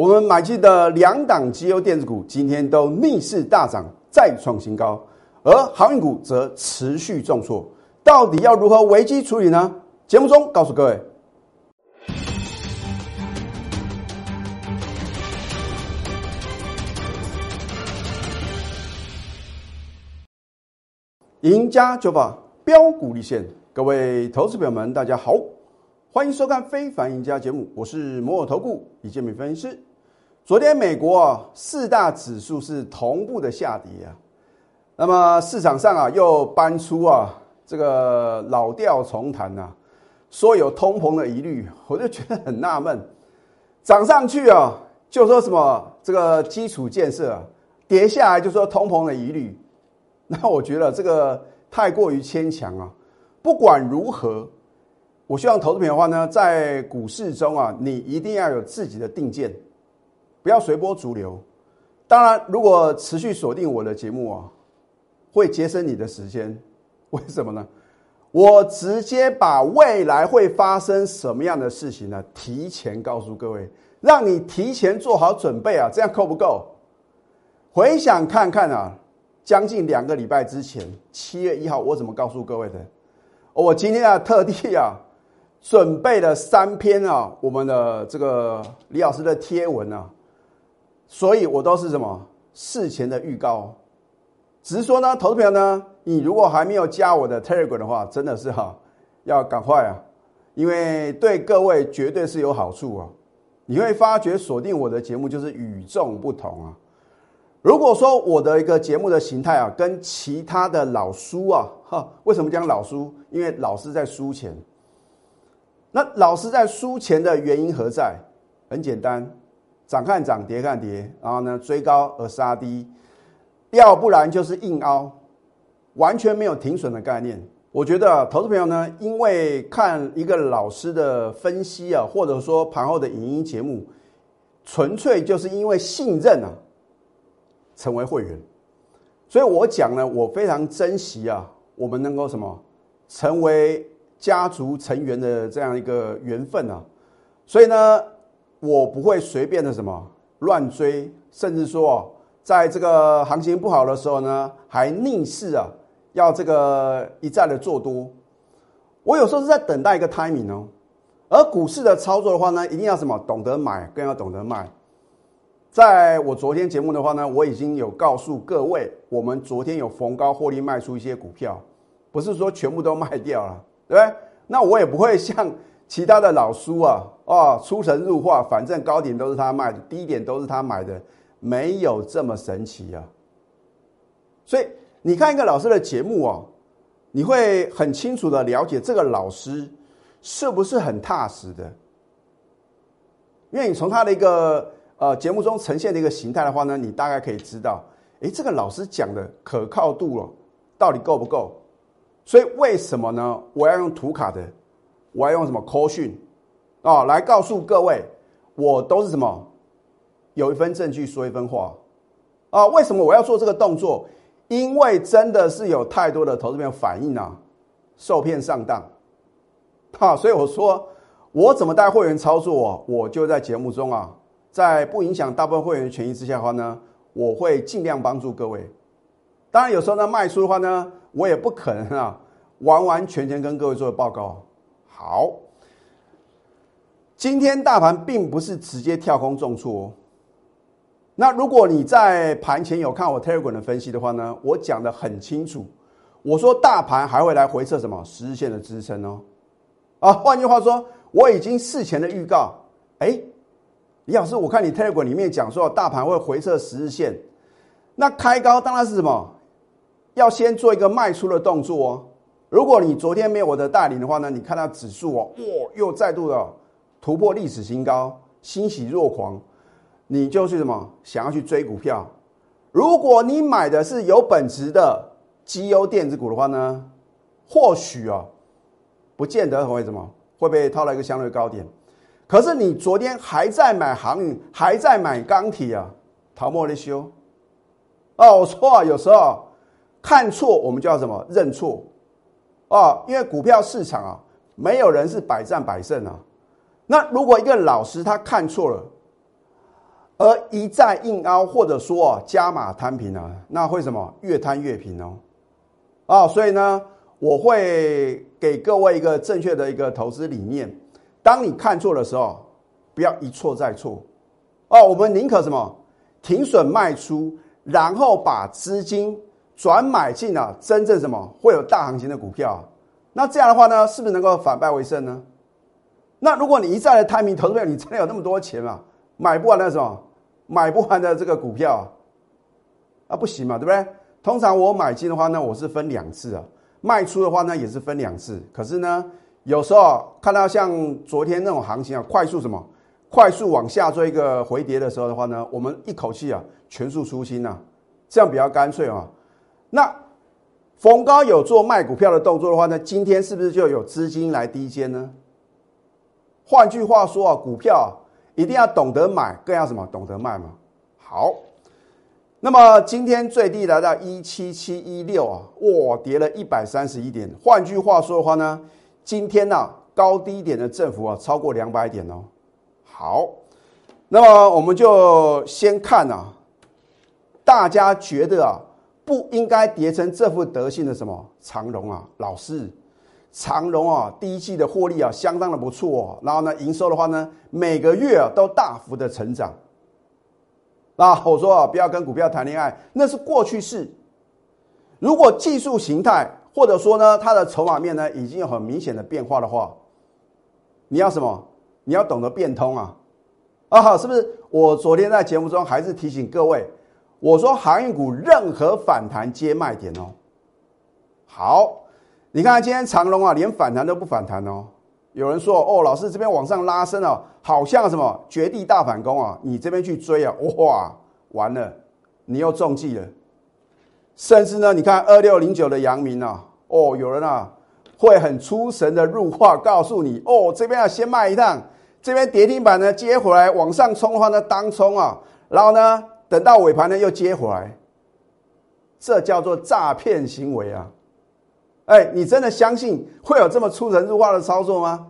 我们买进的两档绩优电子股今天都逆势大涨，再创新高，而航运股则持续重挫。到底要如何危机处理呢？节目中告诉各位。赢家酒法标股立现，各位投资朋友们，大家好，欢迎收看《非凡赢家》节目，我是摩尔投顾李建民分析师。昨天美国啊四大指数是同步的下跌啊，那么市场上啊又搬出啊这个老调重弹呐，说有通膨的疑虑，我就觉得很纳闷，涨上去啊就说什么这个基础建设啊，跌下来就说通膨的疑虑，那我觉得这个太过于牵强啊。不管如何，我希望投资品的话呢，在股市中啊，你一定要有自己的定见。不要随波逐流。当然，如果持续锁定我的节目啊，会节省你的时间。为什么呢？我直接把未来会发生什么样的事情呢？提前告诉各位，让你提前做好准备啊！这样够不够？回想看看啊，将近两个礼拜之前，七月一号，我怎么告诉各位的？我今天啊，特地啊，准备了三篇啊，我们的这个李老师的贴文啊。所以我都是什么事前的预告，只是说呢，投资朋友呢，你如果还没有加我的 Telegram 的话，真的是哈，要赶快啊，因为对各位绝对是有好处啊。你会发觉锁定我的节目就是与众不同啊。如果说我的一个节目的形态啊，跟其他的老书啊，哈，为什么讲老书？因为老师在书前。那老师在书前的原因何在？很简单。涨看涨，跌看跌，然后呢追高而杀低，要不然就是硬凹，完全没有停损的概念。我觉得投资朋友呢，因为看一个老师的分析啊，或者说盘后的影音节目，纯粹就是因为信任啊，成为会员。所以我讲呢，我非常珍惜啊，我们能够什么成为家族成员的这样一个缘分啊。所以呢。我不会随便的什么乱追，甚至说，在这个行情不好的时候呢，还逆势啊，要这个一再的做多。我有时候是在等待一个 timing 哦。而股市的操作的话呢，一定要什么懂得买，更要懂得卖。在我昨天节目的话呢，我已经有告诉各位，我们昨天有逢高获利卖出一些股票，不是说全部都卖掉了，对不对？那我也不会像。其他的老书啊，哦，出神入化，反正高点都是他卖的，低点都是他买的，没有这么神奇啊。所以你看一个老师的节目啊，你会很清楚的了解这个老师是不是很踏实的，因为你从他的一个呃节目中呈现的一个形态的话呢，你大概可以知道，哎，这个老师讲的可靠度了到底够不够？所以为什么呢？我要用图卡的。我要用什么 call 讯啊来告诉各位，我都是什么有一份证据说一分话啊？为什么我要做这个动作？因为真的是有太多的投资朋友反映啊，受骗上当啊，所以我说我怎么带会员操作，我就在节目中啊，在不影响大部分会员权益之下的话呢，我会尽量帮助各位。当然有时候呢卖出的话呢，我也不可能啊完完全全跟各位做报告。好，今天大盘并不是直接跳空重挫哦。那如果你在盘前有看我 Telegram 的分析的话呢，我讲的很清楚，我说大盘还会来回测什么十日线的支撑哦。啊，换句话说，我已经事前的预告。哎，李老师，我看你 Telegram 里面讲说大盘会回测十日线，那开高当然是什么？要先做一个卖出的动作哦。如果你昨天没有我的带领的话呢，你看到指数哦，哇，又再度的突破历史新高，欣喜若狂，你就是什么想要去追股票？如果你买的是有本质的绩优电子股的话呢，或许啊，不见得会什么会被套了一个相对高点。可是你昨天还在买航运，还在买钢铁啊，逃莫的修。哦，我说啊，有时候看错我们就要什么认错。哦，因为股票市场啊，没有人是百战百胜啊。那如果一个老师他看错了，而一再硬凹或者说啊加码摊平啊，那会什么越摊越平哦。啊，所以呢，我会给各位一个正确的一个投资理念。当你看错的时候，不要一错再错。哦，我们宁可什么停损卖出，然后把资金转买进啊，真正什么会有大行情的股票。那这样的话呢，是不是能够反败为胜呢？那如果你一再的摊平投资票，你真的有那么多钱嘛？买不完的什么？买不完的这个股票啊，啊不行嘛，对不对？通常我买进的话呢，我是分两次啊，卖出的话呢也是分两次。可是呢，有时候看到像昨天那种行情啊，快速什么，快速往下做一个回跌的时候的话呢，我们一口气啊全数出清啊，这样比较干脆啊。那逢高有做卖股票的动作的话呢，今天是不是就有资金来低接呢？换句话说啊，股票一定要懂得买，更要什么懂得卖嘛。好，那么今天最低来到一七七一六啊，哇，跌了一百三十一点。换句话说的话呢，今天呢高低点的振幅啊超过两百点哦。好，那么我们就先看啊，大家觉得啊不应该跌成这副德性的什么长荣啊，老师。长荣啊，第一季的获利啊，相当的不错。然后呢，营收的话呢，每个月啊都大幅的成长。那我说啊，不要跟股票谈恋爱，那是过去式。如果技术形态或者说呢，它的筹码面呢已经有很明显的变化的话，你要什么？你要懂得变通啊！啊，好，是不是？我昨天在节目中还是提醒各位，我说航运股任何反弹皆卖点哦。好。你看今天长隆啊，连反弹都不反弹哦。有人说哦，老师这边往上拉升哦，好像什么绝地大反攻啊，你这边去追啊，哇，完了，你又中计了。甚至呢，你看二六零九的阳明啊，哦，有人啊会很出神的入话告诉你哦，这边要先卖一趟，这边跌停板呢接回来往上冲的话呢当冲啊，然后呢等到尾盘呢又接回来，这叫做诈骗行为啊。哎，你真的相信会有这么出神入化的操作吗？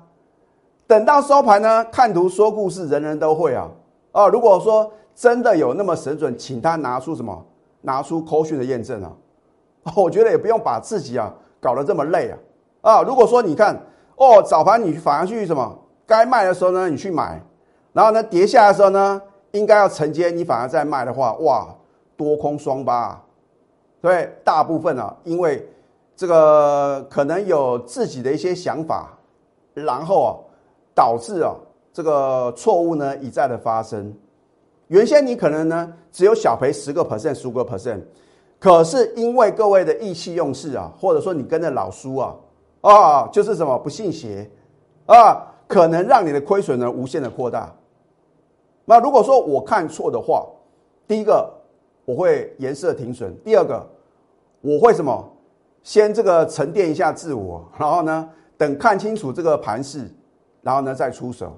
等到收盘呢？看图说故事，人人都会啊！啊，如果说真的有那么神准，请他拿出什么？拿出口讯的验证啊！我觉得也不用把自己啊搞得这么累啊！啊，如果说你看哦，早盘你反而去什么？该卖的时候呢，你去买，然后呢跌下来的时候呢，应该要承接，你反而在卖的话，哇，多空双八，啊对，大部分啊，因为。这个可能有自己的一些想法，然后啊，导致啊这个错误呢一再的发生。原先你可能呢只有小赔十个 percent、十五个 percent，可是因为各位的意气用事啊，或者说你跟着老叔啊啊，就是什么不信邪啊，可能让你的亏损呢无限的扩大。那如果说我看错的话，第一个我会颜色停损，第二个我会什么？先这个沉淀一下自我，然后呢，等看清楚这个盘势，然后呢再出手。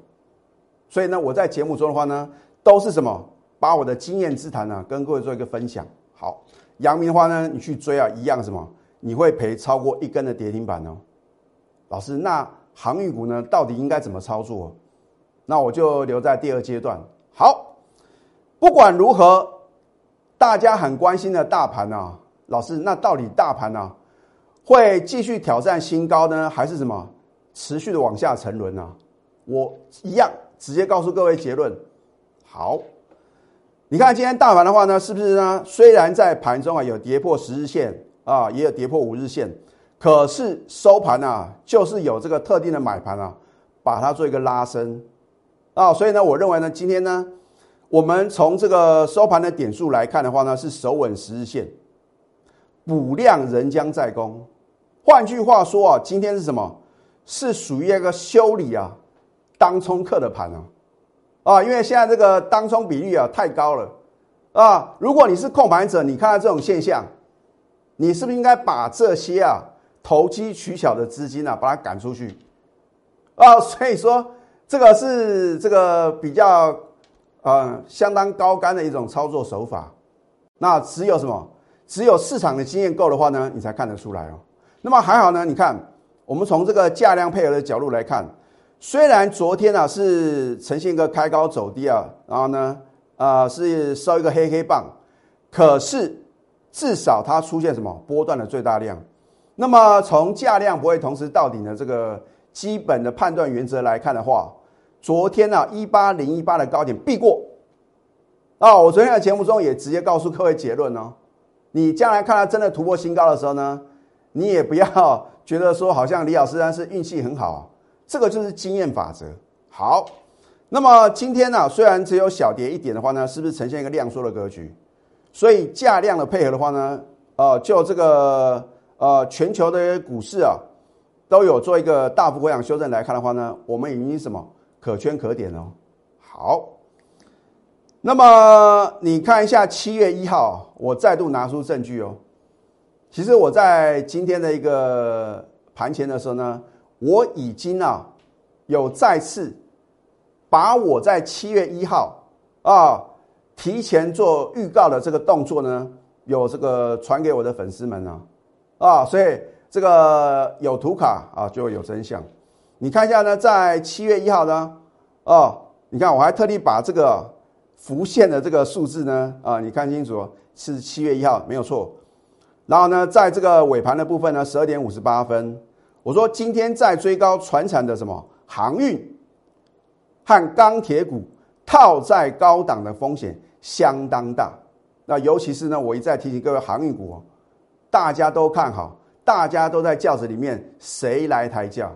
所以呢，我在节目中的话呢，都是什么，把我的经验之谈呢，跟各位做一个分享。好，阳明的话呢，你去追啊，一样什么，你会赔超过一根的跌停板哦。老师，那航运股呢，到底应该怎么操作？那我就留在第二阶段。好，不管如何，大家很关心的大盘啊，老师，那到底大盘呢？会继续挑战新高呢，还是什么持续的往下沉沦呢？我一样直接告诉各位结论。好，你看今天大盘的话呢，是不是呢？虽然在盘中啊有跌破十日线啊，也有跌破五日线，可是收盘啊就是有这个特定的买盘啊，把它做一个拉升啊。所以呢，我认为呢，今天呢，我们从这个收盘的点数来看的话呢，是守稳十日线，补量仍将再攻。换句话说啊，今天是什么？是属于一个修理啊，当冲客的盘啊，啊，因为现在这个当冲比率啊太高了啊。如果你是控盘者，你看到这种现象，你是不是应该把这些啊投机取巧的资金啊把它赶出去啊？所以说这个是这个比较呃相当高干的一种操作手法。那只有什么？只有市场的经验够的话呢，你才看得出来哦。那么还好呢，你看，我们从这个价量配合的角度来看，虽然昨天啊是呈现一个开高走低啊，然后呢，呃是收一个黑黑棒，可是至少它出现什么波段的最大量。那么从价量不会同时到顶的这个基本的判断原则来看的话，昨天呢一八零一八的高点必过。啊，我昨天的节目中也直接告诉各位结论哦，你将来看它真的突破新高的时候呢，你也不要 觉得说好像李老师他是运气很好，这个就是经验法则。好。那么今天呢，虽然只有小跌一点的话呢，是不是呈现一个量缩的格局？所以价量的配合的话呢，呃，就这个呃全球的股市啊，都有做一个大幅回档修正来看的话呢，我们已经什么可圈可点哦。好，那么你看一下七月一号，我再度拿出证据哦。其实我在今天的一个盘前的时候呢，我已经啊有再次。把我在七月一号啊提前做预告的这个动作呢，有这个传给我的粉丝们啊啊，所以这个有图卡啊就有真相。你看一下呢，在七月一号呢，哦，你看我还特地把这个浮现的这个数字呢啊，你看清楚是七月一号没有错。然后呢，在这个尾盘的部分呢，十二点五十八分，我说今天在追高船产的什么航运。和钢铁股套在高档的风险相当大，那尤其是呢，我一再提醒各位航运股哦，大家都看好，大家都在轿子里面，谁来抬轿？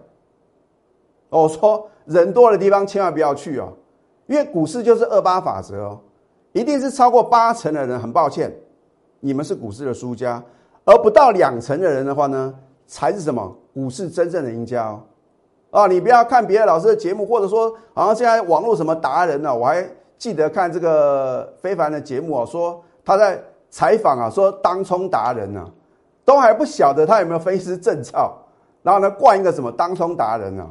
我说人多的地方千万不要去哦，因为股市就是二八法则哦，一定是超过八成的人，很抱歉，你们是股市的输家，而不到两成的人的话呢，才是什么股市真正的赢家哦。啊，你不要看别的老师的节目，或者说好像现在网络什么达人呢？我还记得看这个非凡的节目啊，说他在采访啊，说当冲达人呢，都还不晓得他有没有分析师证照，然后呢冠一个什么当冲达人呢？啊，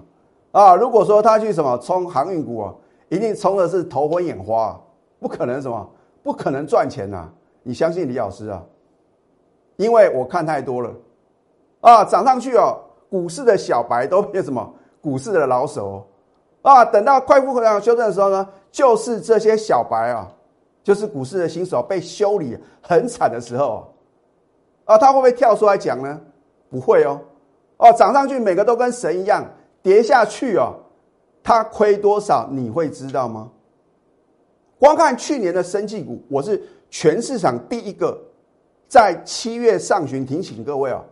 啊如果说他去什么冲航运股啊，一定冲的是头昏眼花，不可能什么，不可能赚钱呐！你相信李老师啊？因为我看太多了啊，涨上去哦，股市的小白都变什么？股市的老手哦啊，等到快速回档修正的时候呢，就是这些小白啊，就是股市的新手被修理很惨的时候啊，他会不会跳出来讲呢？不会哦，哦，涨上去每个都跟神一样，跌下去哦，他亏多少你会知道吗？光看去年的生技股，我是全市场第一个在七月上旬提醒各位哦，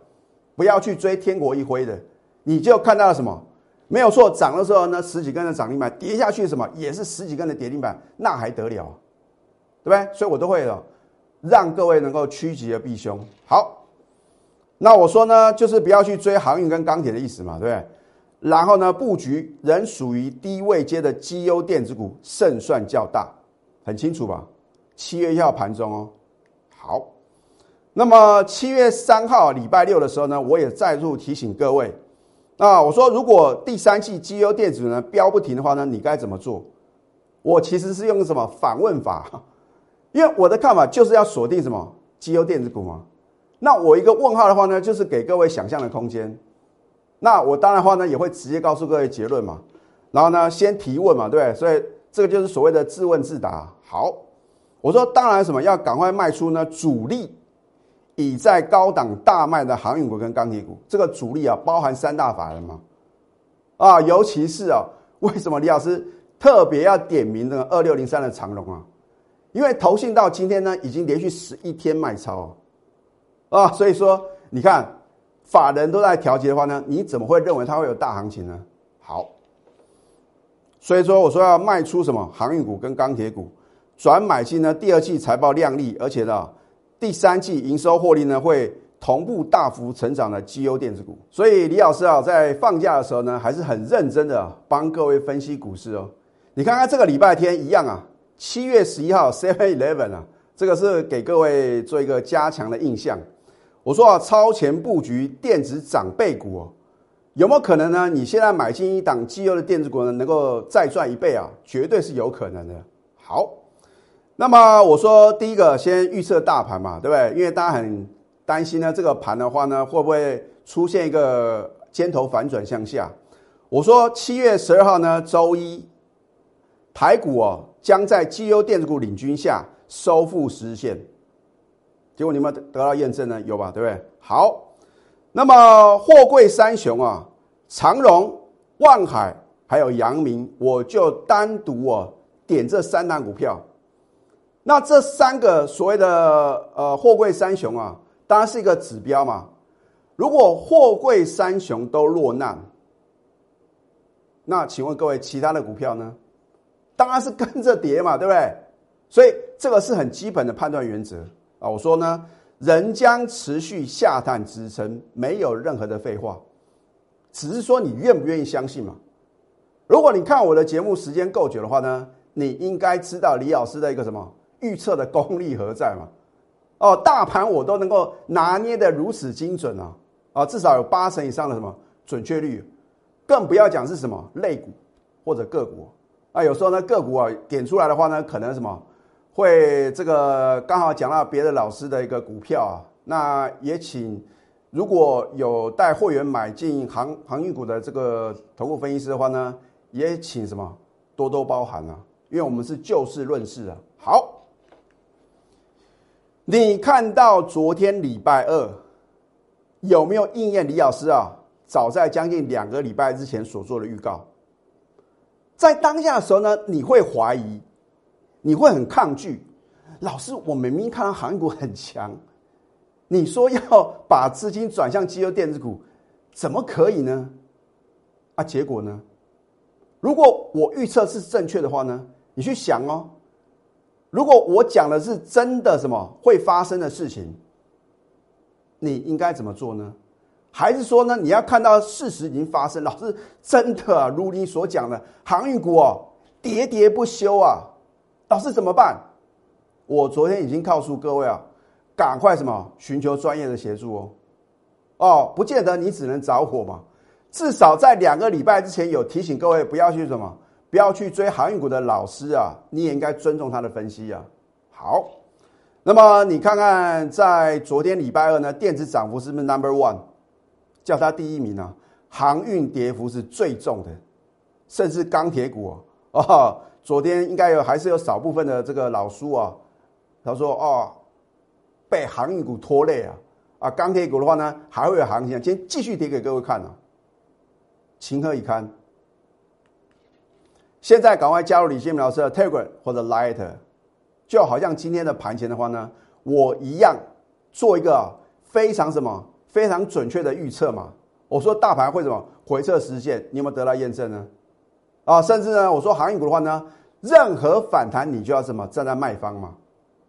不要去追天国一辉的，你就看到了什么？没有错，涨的时候呢，十几根的涨停板，跌下去什么也是十几根的跌停板，那还得了，对不对？所以我都会了，让各位能够趋吉而避凶。好，那我说呢，就是不要去追航运跟钢铁的意思嘛，对不对？然后呢，布局仍属于低位阶的绩优电子股，胜算较大，很清楚吧？七月一号盘中哦，好，那么七月三号礼拜六的时候呢，我也再度提醒各位。啊，我说如果第三季绩优电子呢飙不停的话呢，你该怎么做？我其实是用什么反问法？因为我的看法就是要锁定什么绩优电子股嘛。那我一个问号的话呢，就是给各位想象的空间。那我当然话呢，也会直接告诉各位结论嘛。然后呢，先提问嘛，对不对？所以这个就是所谓的自问自答。好，我说当然什么要赶快卖出呢？主力。已在高档大卖的航运股跟钢铁股，这个主力啊，包含三大法人嘛，啊，尤其是啊，为什么李老师特别要点名那个二六零三的长龙啊？因为投信到今天呢，已经连续十一天卖超啊，所以说你看法人都在调节的话呢，你怎么会认为它会有大行情呢？好，所以说我说要卖出什么航运股跟钢铁股，转买进呢？第二季财报亮丽，而且呢。第三季营收获利呢会同步大幅成长的绩优电子股，所以李老师啊在放假的时候呢还是很认真的帮各位分析股市哦。你看看这个礼拜天一样啊，七月十一号 Seven Eleven 啊，这个是给各位做一个加强的印象。我说啊，超前布局电子长辈股哦，有没有可能呢？你现在买进一档绩优的电子股呢，能够再赚一倍啊？绝对是有可能的。好。那么我说，第一个先预测大盘嘛，对不对？因为大家很担心呢，这个盘的话呢，会不会出现一个尖头反转向下？我说七月十二号呢，周一台股哦，将在绩优电子股领军下收复实线。结果你们得到验证呢？有吧？对不对？好，那么货柜三雄啊，长荣、万海还有阳明，我就单独哦点这三档股票。那这三个所谓的呃货柜三雄啊，当然是一个指标嘛。如果货柜三雄都落难，那请问各位其他的股票呢？当然是跟着跌嘛，对不对？所以这个是很基本的判断原则啊。我说呢，人将持续下探支撑，没有任何的废话，只是说你愿不愿意相信嘛。如果你看我的节目时间够久的话呢，你应该知道李老师的一个什么预测的功力何在嘛？哦，大盘我都能够拿捏的如此精准啊！啊，至少有八成以上的什么准确率，更不要讲是什么类股或者个股。啊，有时候呢，个股啊点出来的话呢，可能什么会这个刚好讲到别的老师的一个股票啊，那也请如果有带会员买进航航运股的这个投顾分析师的话呢，也请什么多多包涵啊，因为我们是就事论事啊。好，你看到昨天礼拜二有没有应验李老师啊？早在将近两个礼拜之前所做的预告。在当下的时候呢，你会怀疑，你会很抗拒。老师，我明明看到韩股很强，你说要把资金转向绩优电子股，怎么可以呢？啊，结果呢？如果我预测是正确的话呢，你去想哦。如果我讲的是真的什么会发生的事情，你应该怎么做呢？还是说呢？你要看到事实已经发生，老师真的如你所讲的，航运股哦喋喋不休啊，老师怎么办？我昨天已经告诉各位啊，赶快什么寻求专业的协助哦。哦，不见得你只能着火嘛，至少在两个礼拜之前有提醒各位不要去什么，不要去追航运股的老师啊，你也应该尊重他的分析啊。好，那么你看看在昨天礼拜二呢，电子涨幅是不是 Number One？叫它第一名啊，航运跌幅是最重的，甚至钢铁股哦，昨天应该有还是有少部分的这个老叔啊，他说哦，被航运股拖累啊，啊，钢铁股的话呢还会有行情，今天继续跌给各位看啊，情何以堪？现在赶快加入李建明老师的 Telegram 或者 Light，就好像今天的盘前的话呢，我一样做一个非常什么？非常准确的预测嘛？我说大盘会什么回撤实现？你有没有得到验证呢？啊，甚至呢，我说航运股的话呢，任何反弹你就要什么站在卖方嘛？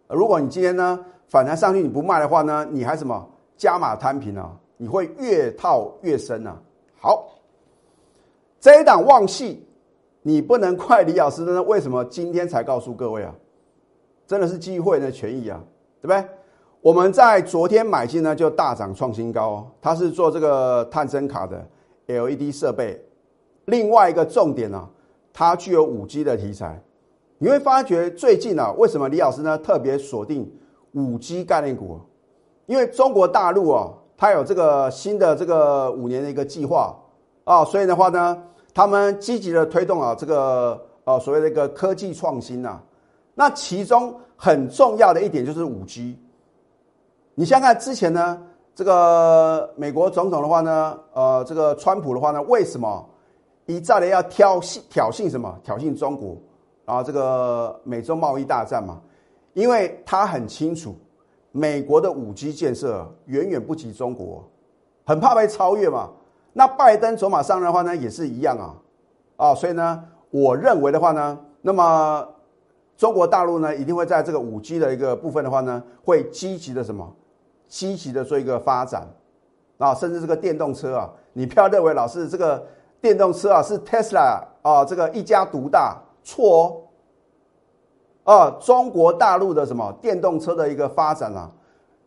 如果你今天呢反弹上去你不卖的话呢，你还什么加码摊平啊？你会越套越深啊！好，这一档旺系，你不能怪李老师呢？为什么今天才告诉各位啊？真的是机会的权益啊，对不对？我们在昨天买进呢，就大涨创新高。哦它是做这个探针卡的 LED 设备。另外一个重点呢，它具有五 G 的题材。你会发觉最近啊，为什么李老师呢特别锁定五 G 概念股？因为中国大陆啊，它有这个新的这个五年的一个计划啊，所以的话呢，他们积极的推动啊这个呃所谓的一个科技创新呐。那其中很重要的一点就是五 G。你想想看，之前呢，这个美国总统的话呢，呃，这个川普的话呢，为什么一再的要挑衅挑衅什么？挑衅中国，然后这个美洲贸易大战嘛？因为他很清楚，美国的五 G 建设远远不及中国，很怕被超越嘛。那拜登走马上任的话呢，也是一样啊，啊，所以呢，我认为的话呢，那么中国大陆呢，一定会在这个五 G 的一个部分的话呢，会积极的什么？积极的做一个发展，啊，甚至这个电动车啊，你不要认为老师这个电动车啊是 Tesla 啊这个一家独大，错哦，啊，中国大陆的什么电动车的一个发展啊，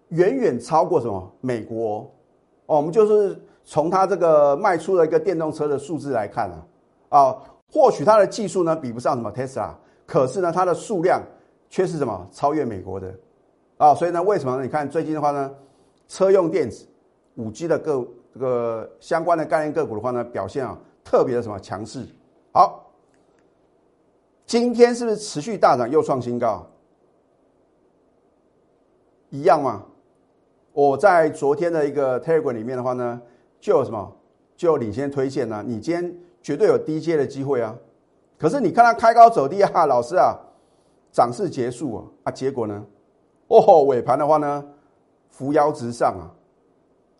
远远超过什么美国哦，我们就是从它这个卖出的一个电动车的数字来看啊，啊，或许它的技术呢比不上什么 Tesla，可是呢它的数量却是什么超越美国的。啊，所以呢，为什么呢？你看最近的话呢，车用电子、五 G 的个这个相关的概念个股的话呢，表现啊特别的什么强势。好，今天是不是持续大涨又创新高？一样吗？我在昨天的一个 Telegram 里面的话呢，就有什么，就有领先推荐呢？你今天绝对有低阶的机会啊！可是你看它开高走低啊，老师啊，涨势结束啊，啊，结果呢？哦，尾盘的话呢，扶摇直上啊！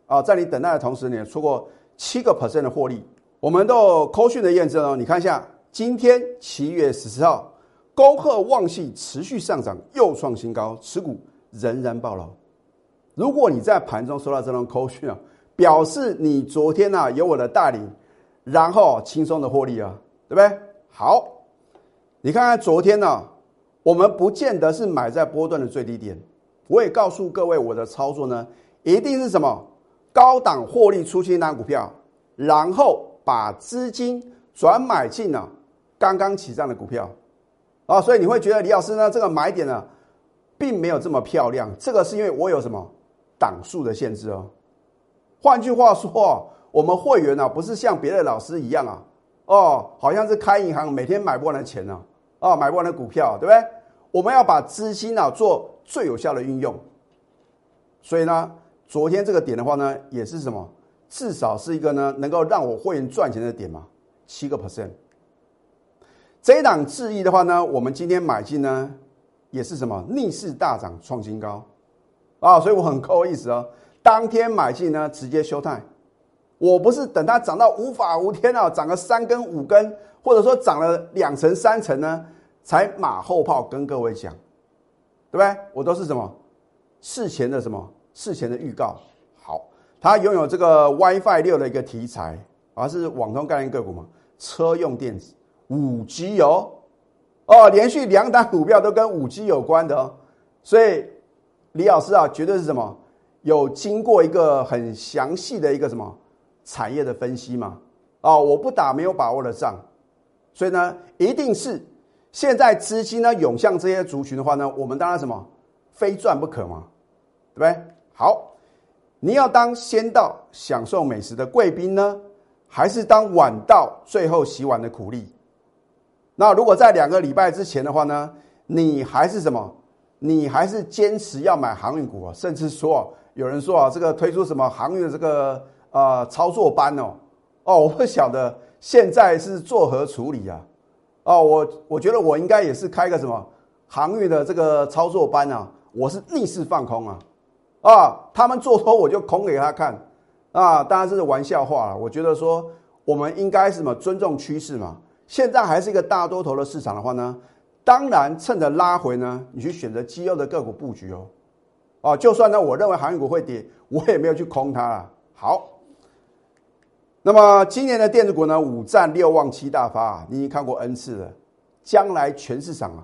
啊，在你等待的同时，你也出过七个 percent 的获利。我们都有扣讯的验证哦，你看一下，今天七月十四号，高鹤旺系持续上涨，又创新高，持股仍然暴牢。如果你在盘中收到这种扣讯啊，表示你昨天呢有我的带领，然后轻松的获利啊，对不对？好，你看看昨天呢，我们不见得是买在波段的最低点，我也告诉各位，我的操作呢，一定是什么高档获利出清单股票，然后。把资金转买进了刚刚起涨的股票啊，所以你会觉得李老师呢这个买点呢，并没有这么漂亮。这个是因为我有什么档数的限制哦。换句话说，我们会员呢不是像别的老师一样啊，哦，好像是开银行每天买不完的钱呢，啊，买不完的股票，对不对？我们要把资金呢做最有效的运用。所以呢，昨天这个点的话呢，也是什么？至少是一个呢，能够让我会员赚钱的点嘛，七个 percent。这一档智易的话呢，我们今天买进呢，也是什么逆势大涨创新高啊，所以我很够意思哦。当天买进呢，直接休态，我不是等它涨到无法无天啊，涨个三根五根，或者说涨了两成三成呢，才马后炮跟各位讲，对不对？我都是什么事前的什么事前的预告。好它拥有这个 WiFi 六的一个题材，而是网通概念个股嘛，车用电子、五 G 哦，哦，连续两档股票都跟五 G 有关的哦，所以李老师啊，绝对是什么？有经过一个很详细的一个什么产业的分析嘛，哦，我不打没有把握的仗，所以呢，一定是现在资金呢涌向这些族群的话呢，我们当然什么？非赚不可嘛，对不对？好。你要当先到享受美食的贵宾呢，还是当晚到最后洗碗的苦力？那如果在两个礼拜之前的话呢，你还是什么？你还是坚持要买航运股啊？甚至说有人说啊，这个推出什么航运的这个呃操作班哦哦，我不晓得现在是作何处理啊？哦，我我觉得我应该也是开个什么航运的这个操作班啊，我是逆势放空啊。啊，他们做多我就空给他看，啊，当然这是玩笑话了。我觉得说我们应该什么尊重趋势嘛。现在还是一个大多头的市场的话呢，当然趁着拉回呢，你去选择绩优的个股布局哦。啊，就算呢，我认为航运股会跌，我也没有去空它了。好，那么今年的电子股呢，五战六旺七大发，你已经看过 N 次了。将来全市场啊，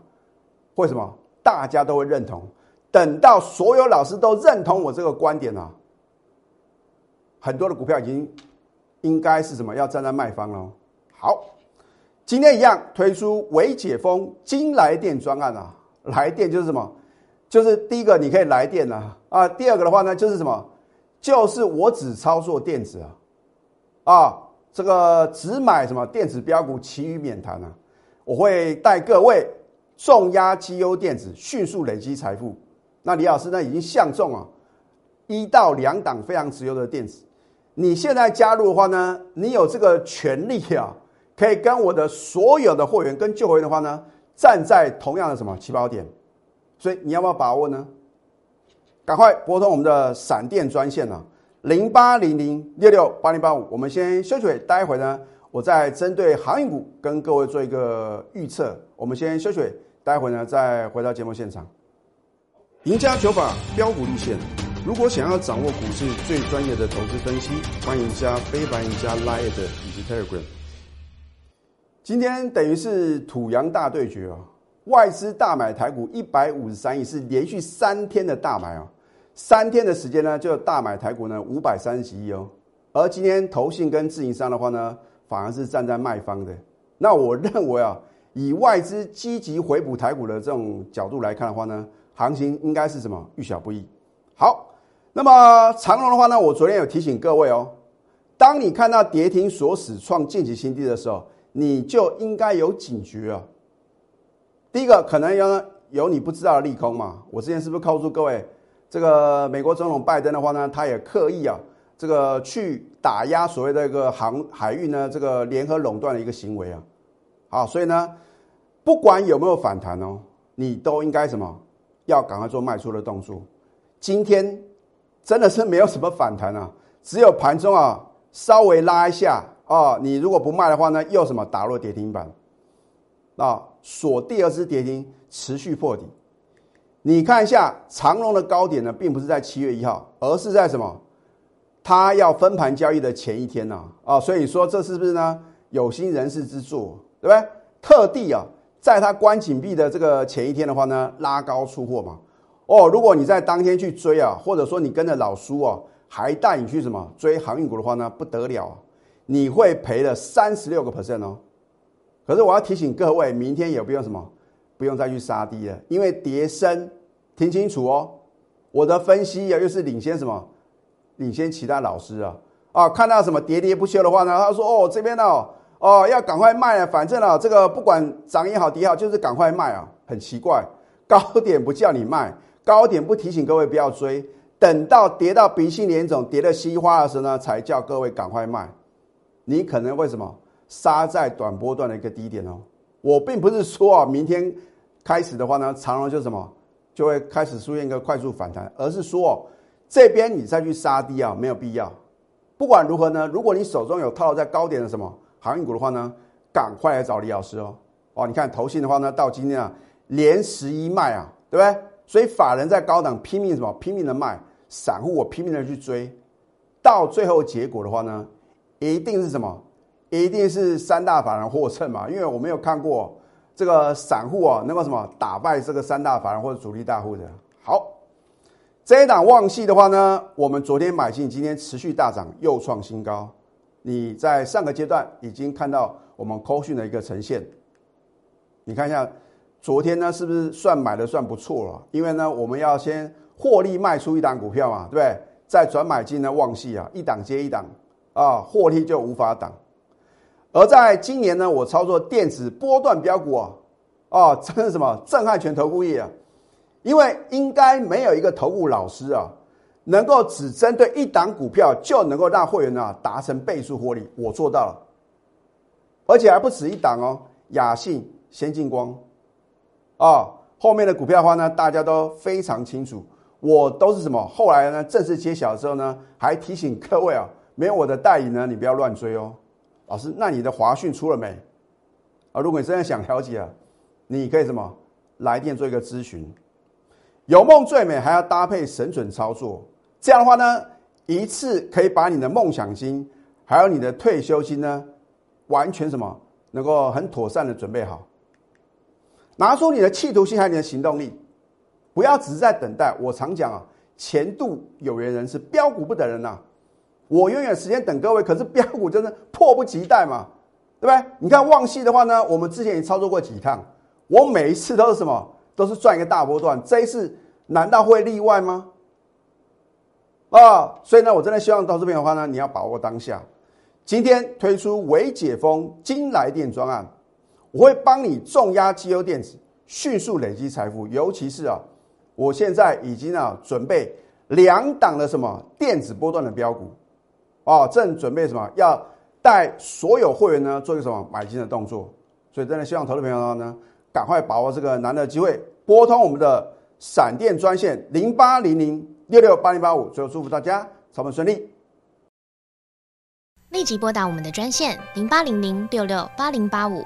会什么大家都会认同？等到所有老师都认同我这个观点了，很多的股票已经应该是什么要站在卖方了。好，今天一样推出微解封金来电专案啊，来电就是什么？就是第一个你可以来电啊，啊，第二个的话呢就是什么？就是我只操作电子啊，啊，这个只买什么电子标股，其余免谈啊。我会带各位重压绩优电子，迅速累积财富。那李老师呢？已经相中了一到两档非常直优的电子。你现在加入的话呢，你有这个权利啊，可以跟我的所有的会员跟旧会员的话呢，站在同样的什么起跑点。所以你要不要把握呢？赶快拨通我们的闪电专线啊，零八零零六六八零八五。我们先休息，待会呢，我再针对航运股跟各位做一个预测。我们先休息，待会呢再回到节目现场。赢家九法标股立线。如果想要掌握股市最专业的投资分析，欢迎加非凡、赢家 Line 以及 Telegram。今天等于是土洋大对决啊！外资大买台股一百五十三亿，是连续三天的大买啊！三天的时间呢，就大买台股呢五百三十几亿哦。而今天投信跟自营商的话呢，反而是站在卖方的。那我认为啊，以外资积极回补台股的这种角度来看的话呢，行情应该是什么？遇小不易。好，那么长龙的话呢？我昨天有提醒各位哦，当你看到跌停锁死创近期新低的时候，你就应该有警觉啊。第一个可能有有你不知道的利空嘛？我之前是不是告诉各位，这个美国总统拜登的话呢，他也刻意啊，这个去打压所谓的一个航海运呢，这个联合垄断的一个行为啊。好，所以呢，不管有没有反弹哦，你都应该什么，要赶快做卖出的动作。今天真的是没有什么反弹啊，只有盘中啊稍微拉一下啊，你如果不卖的话呢，又什么打落跌停板啊？锁第二支跌停，持续破底。你看一下长龙的高点呢，并不是在七月一号，而是在什么？它要分盘交易的前一天呐啊！所以说这是不是呢？有心人士之作，对不对？特地啊，在它关紧闭的这个前一天的话呢，拉高出货嘛。哦，如果你在当天去追啊，或者说你跟着老叔啊，还带你去什么追航运股的话呢，不得了，你会赔了三十六个 percent 哦。可是我要提醒各位，明天也不用什么，不用再去杀低了，因为跌升，听清楚哦。我的分析啊，又是领先什么？领先其他老师啊啊！看到什么喋喋不休的话呢？他说：“哦，这边呢，哦要赶快卖啊！反正啊，这个不管涨也好跌也好，就是赶快卖啊！很奇怪，高点不叫你卖，高点不提醒各位不要追，等到跌到鼻青脸肿、跌得稀花的时候呢，才叫各位赶快卖。你可能为什么？”杀在短波段的一个低点哦，我并不是说啊，明天开始的话呢，长龙就什么就会开始出现一个快速反弹，而是说哦这边你再去杀低啊，没有必要。不管如何呢，如果你手中有套在高点的什么航运股的话呢，赶快来找李老师哦。哦，你看投信的话呢，到今天啊，连十一卖啊，对不对？所以法人在高档拼命什么拼命的卖，散户我拼命的去追，到最后结果的话呢，一定是什么？一定是三大法人获胜嘛？因为我没有看过这个散户啊能够什么打败这个三大法人或者主力大户的。好，这一档旺系的话呢，我们昨天买进，今天持续大涨，又创新高。你在上个阶段已经看到我们扣讯的一个呈现。你看一下，昨天呢是不是算买的算不错了？因为呢，我们要先获利卖出一档股票嘛，对不对？再转买进呢旺系啊，一档接一档啊，获利就无法挡。而在今年呢，我操作电子波段标股啊，啊，真是什么震撼全投顾业啊！因为应该没有一个投顾老师啊，能够只针对一档股票就能够让会员呢达成倍数获利，我做到了，而且还不止一档哦，雅信、先进光，啊，后面的股票的话呢，大家都非常清楚，我都是什么？后来呢，正式揭晓的时候呢，还提醒各位啊，没有我的代理呢，你不要乱追哦。老师，那你的华讯出了没？啊，如果你真的想了解啊，你可以什么来电做一个咨询。有梦最美，还要搭配神准操作。这样的话呢，一次可以把你的梦想金，还有你的退休金呢，完全什么能够很妥善的准备好。拿出你的企图心，还有你的行动力，不要只是在等待。我常讲啊，前度有缘人是标股不等人呐。我永远时间等各位，可是标股真的迫不及待嘛，对不对？你看旺系的话呢，我们之前也操作过几趟，我每一次都是什么，都是赚一个大波段，这一次难道会例外吗？啊，所以呢，我真的希望到这边的话呢，你要把握当下。今天推出微解封金来电专案，我会帮你重压绩优电子，迅速累积财富。尤其是啊，我现在已经啊准备两档的什么电子波段的标股。哦，正准备什么？要带所有会员呢做一个什么买进的动作？所以真的希望投资朋友呢，赶快把握这个难得机会，拨通我们的闪电专线零八零零六六八零八五。最后祝福大家操盘顺利，立即拨打我们的专线零八零零六六八零八五。